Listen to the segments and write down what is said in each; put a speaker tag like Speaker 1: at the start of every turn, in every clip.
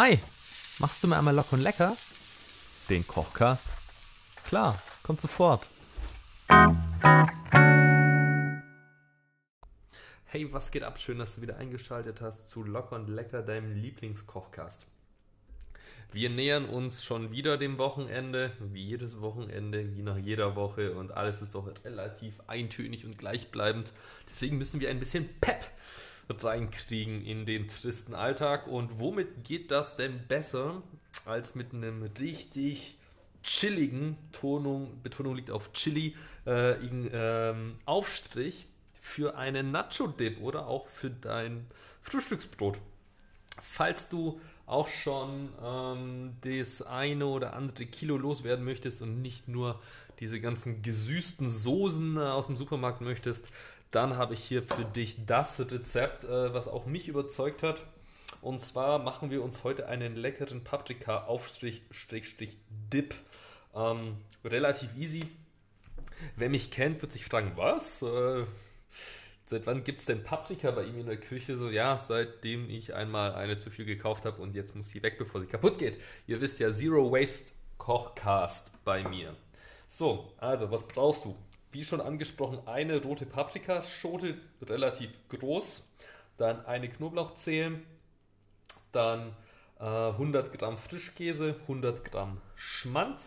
Speaker 1: Hi, machst du mir einmal locker und lecker? Den Kochcast? Klar, kommt sofort. Hey, was geht ab? Schön, dass du wieder eingeschaltet hast zu Locker und Lecker, deinem Lieblingskochcast. Wir nähern uns schon wieder dem Wochenende, wie jedes Wochenende, wie nach jeder Woche und alles ist doch relativ eintönig und gleichbleibend. Deswegen müssen wir ein bisschen Pep reinkriegen in den tristen Alltag. Und womit geht das denn besser als mit einem richtig chilligen, Tonung, Betonung liegt auf Chili, äh, ähm, Aufstrich für einen Nacho-Dip oder auch für dein Frühstücksbrot. Falls du auch schon ähm, das eine oder andere Kilo loswerden möchtest und nicht nur diese ganzen gesüßten Soßen äh, aus dem Supermarkt möchtest, dann habe ich hier für dich das Rezept, äh, was auch mich überzeugt hat. Und zwar machen wir uns heute einen leckeren Paprika-Aufstrich-Dip. Ähm, relativ easy. Wer mich kennt, wird sich fragen, was? Äh, seit wann gibt es denn Paprika bei ihm in der Küche? So, ja, seitdem ich einmal eine zu viel gekauft habe und jetzt muss sie weg, bevor sie kaputt geht. Ihr wisst ja, Zero Waste Kochcast bei mir. So, also, was brauchst du? wie schon angesprochen, eine rote Paprikaschote, relativ groß, dann eine Knoblauchzehe, dann äh, 100 Gramm Frischkäse, 100 Gramm Schmand,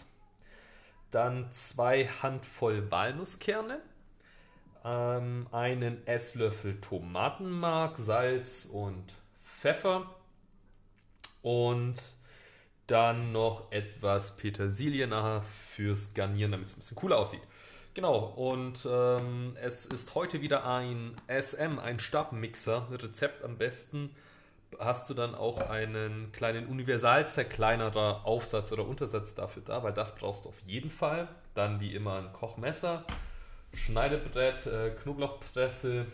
Speaker 1: dann zwei Handvoll Walnusskerne, ähm, einen Esslöffel Tomatenmark, Salz und Pfeffer. Und dann noch etwas Petersilie nachher fürs Garnieren, damit es ein bisschen cooler aussieht. Genau, und ähm, es ist heute wieder ein SM, ein Stabmixer. Rezept am besten hast du dann auch einen kleinen Universalzerkleinerer Aufsatz oder Untersatz dafür da, weil das brauchst du auf jeden Fall. Dann wie immer ein Kochmesser, Schneidebrett, äh, Knoblauchpresse,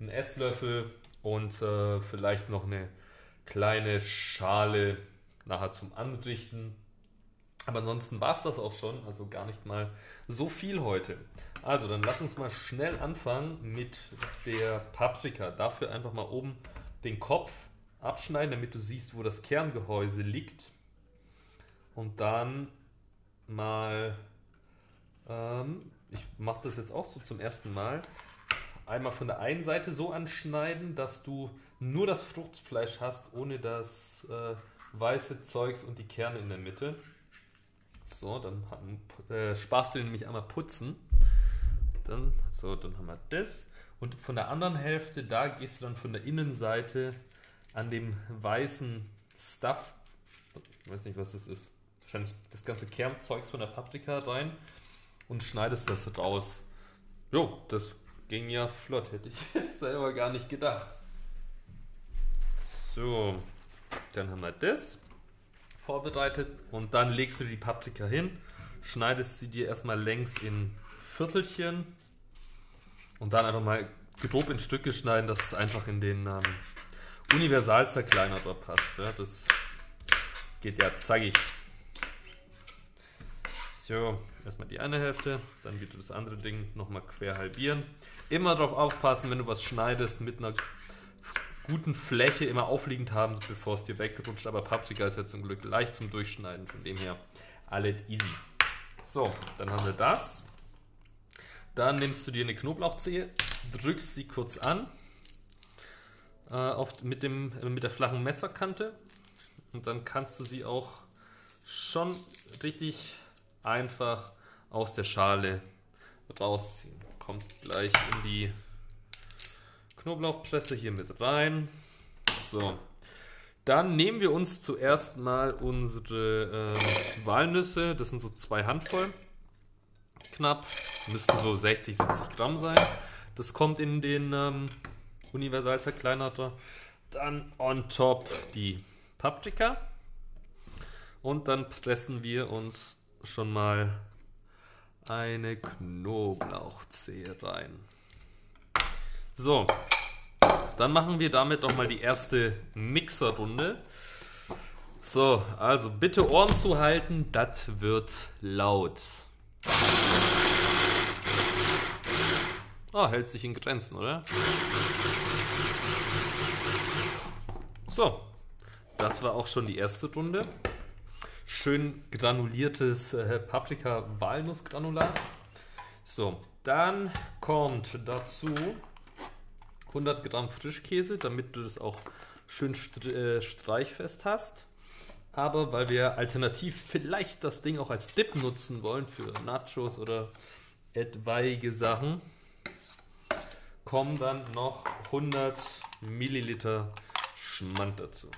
Speaker 1: ein Esslöffel und äh, vielleicht noch eine kleine Schale nachher zum Anrichten aber ansonsten war es das auch schon, also gar nicht mal so viel heute. Also dann lass uns mal schnell anfangen mit der Paprika. Dafür einfach mal oben den Kopf abschneiden, damit du siehst, wo das Kerngehäuse liegt. Und dann mal, ähm, ich mache das jetzt auch so zum ersten Mal, einmal von der einen Seite so anschneiden, dass du nur das Fruchtfleisch hast, ohne das äh, weiße Zeugs und die Kerne in der Mitte. So, dann haben, äh, du nämlich einmal putzen. Dann, so, dann haben wir das. Und von der anderen Hälfte, da gehst du dann von der Innenseite an dem weißen Stuff, ich weiß nicht, was das ist, wahrscheinlich das ganze Kernzeugs von der Paprika rein und schneidest das raus. Jo, das ging ja flott, hätte ich jetzt selber gar nicht gedacht. So, dann haben wir das vorbereitet und dann legst du die Paprika hin, schneidest sie dir erstmal längs in Viertelchen und dann einfach mal grob in Stücke schneiden, dass es einfach in den ähm, Universalzerkleinerer passt. Ja? Das geht ja zackig. So, erstmal die eine Hälfte, dann wieder das andere Ding nochmal quer halbieren. Immer darauf aufpassen, wenn du was schneidest mit einer guten Fläche immer aufliegend haben, bevor es dir wegrutscht. Aber Paprika ist ja zum Glück leicht zum Durchschneiden, von dem her alles easy. So, dann haben wir das. Dann nimmst du dir eine Knoblauchzehe, drückst sie kurz an äh, auf, mit, dem, äh, mit der flachen Messerkante und dann kannst du sie auch schon richtig einfach aus der Schale rausziehen. Kommt gleich in die Knoblauchpresse hier mit rein. So. Dann nehmen wir uns zuerst mal unsere äh, Walnüsse. Das sind so zwei Handvoll. Knapp. Müssten so 60, 70 Gramm sein. Das kommt in den ähm, Universalzerkleinerer. Dann on top die Paprika. Und dann pressen wir uns schon mal eine Knoblauchzehe rein. So, dann machen wir damit doch mal die erste Mixerrunde. So, also bitte Ohren zu halten, das wird laut. Oh, hält sich in Grenzen, oder? So, das war auch schon die erste Runde. Schön granuliertes äh, Paprika-Walnussgranulat. So, dann kommt dazu 100 Gramm Frischkäse, damit du das auch schön äh, streichfest hast. Aber weil wir alternativ vielleicht das Ding auch als Dip nutzen wollen für Nachos oder etwaige Sachen, kommen dann noch 100 Milliliter Schmand dazu.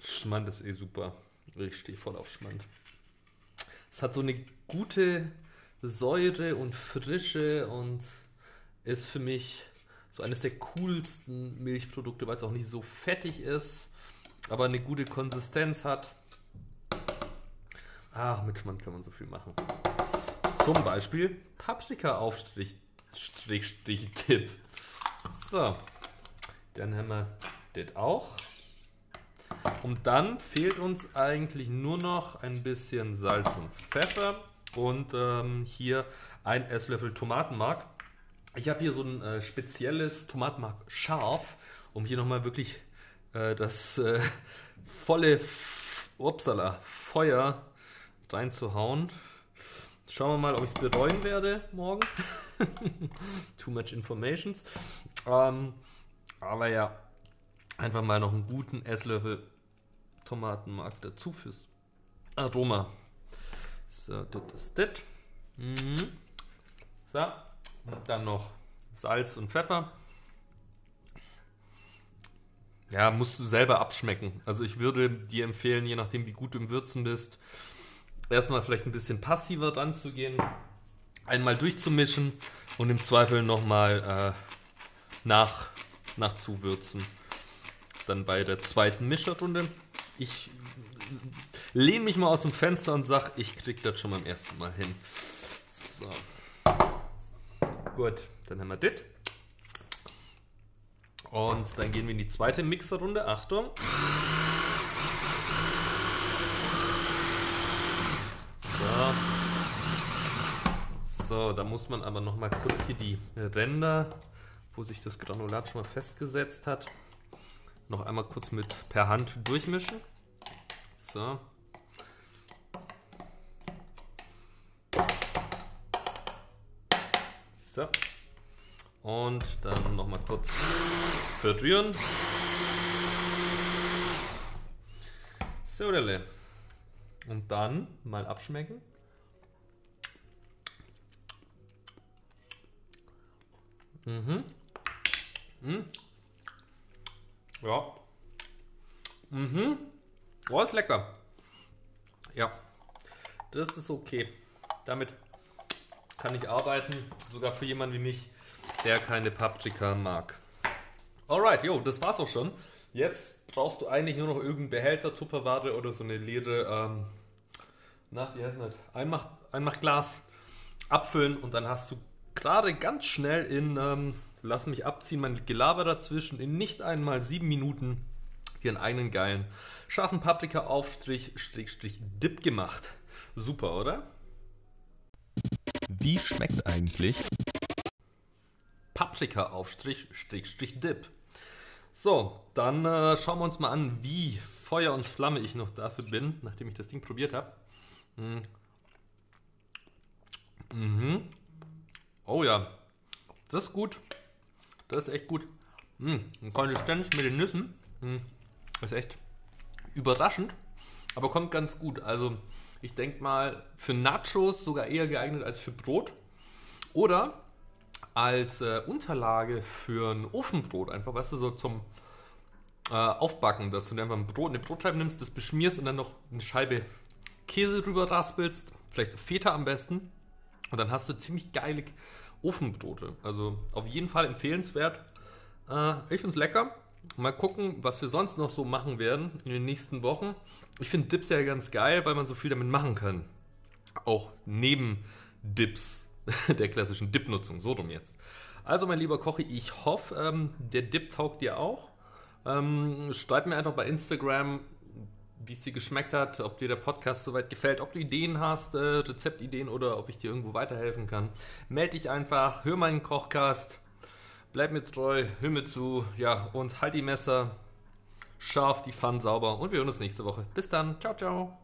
Speaker 1: Schmand ist eh super. Ich stehe voll auf Schmand. Es hat so eine gute Säure und Frische und ist für mich so eines der coolsten Milchprodukte, weil es auch nicht so fettig ist, aber eine gute Konsistenz hat. Ach, mit Schmand kann man so viel machen. Zum Beispiel Paprika-Aufstrich Tipp. So, dann haben wir das auch. Und dann fehlt uns eigentlich nur noch ein bisschen Salz und Pfeffer und ähm, hier ein Esslöffel Tomatenmark. Ich habe hier so ein äh, spezielles Tomatenmark scharf, um hier nochmal wirklich äh, das äh, volle Upsala, Feuer reinzuhauen. Schauen wir mal, ob ich es bereuen werde morgen. Too much informations. Ähm, aber ja, einfach mal noch einen guten Esslöffel Tomatenmark dazu fürs Aroma. So, das ist das. Mhm. So, dann noch Salz und Pfeffer. Ja, musst du selber abschmecken. Also ich würde dir empfehlen, je nachdem wie gut du im Würzen bist, erstmal vielleicht ein bisschen passiver dran zu gehen, einmal durchzumischen und im Zweifel nochmal äh, nach, nachzuwürzen. Dann bei der zweiten Mischerrunde. Ich lehne mich mal aus dem Fenster und sag, ich krieg das schon beim ersten Mal hin. So. Gut, dann haben wir das. Und dann gehen wir in die zweite Mixerrunde. Achtung. So. So, da muss man aber noch mal kurz hier die Ränder, wo sich das Granulat schon mal festgesetzt hat, noch einmal kurz mit per Hand durchmischen. So. So. Und dann noch mal kurz verrühren. So, Und dann mal abschmecken. Mhm. Mhm. Ja. Mhm. Oh, ist lecker. Ja. Das ist okay. Damit kann ich arbeiten, sogar für jemanden wie mich, der keine Paprika mag. Alright, jo, das war's auch schon. Jetzt brauchst du eigentlich nur noch irgendeinen Behälter, Tupperware oder so eine leere, ähm, na, wie heißt das? Einmach, Einmachglas abfüllen und dann hast du gerade ganz schnell in, ähm, lass mich abziehen, mein Gelaber dazwischen, in nicht einmal sieben Minuten dir einen eigenen geilen, scharfen Paprika-Aufstrich, Strich, Dip gemacht. Super, oder? Wie schmeckt eigentlich Paprika-Aufstrich, Strich, Dip? So, dann äh, schauen wir uns mal an, wie Feuer und Flamme ich noch dafür bin, nachdem ich das Ding probiert habe. Mhm. Mhm. Oh ja, das ist gut. Das ist echt gut. Mhm. Konsistenz mit den Nüssen. Mhm. Ist echt überraschend, aber kommt ganz gut. Also ich denke mal, für Nachos sogar eher geeignet als für Brot. Oder als äh, Unterlage für ein Ofenbrot, einfach, weißt du, so zum äh, Aufbacken, dass du einfach ein Brot, eine Brotscheibe nimmst, das beschmierst und dann noch eine Scheibe Käse drüber raspelst, vielleicht Feta am besten. Und dann hast du ziemlich geile Ofenbrote. Also auf jeden Fall empfehlenswert. Äh, ich finde es lecker. Mal gucken, was wir sonst noch so machen werden in den nächsten Wochen. Ich finde Dips ja ganz geil, weil man so viel damit machen kann. Auch neben Dips der klassischen Dip-Nutzung. So drum jetzt. Also, mein lieber Kochi, ich hoffe, ähm, der Dip taugt dir auch. Ähm, schreib mir einfach bei Instagram, wie es dir geschmeckt hat, ob dir der Podcast soweit gefällt, ob du Ideen hast, äh, Rezeptideen oder ob ich dir irgendwo weiterhelfen kann. Meld dich einfach, hör meinen Kochcast, bleib mir treu, hör mir zu, ja, und halt die Messer. scharf, die Pfannen sauber und wir hören uns nächste Woche. Bis dann. Ciao, ciao.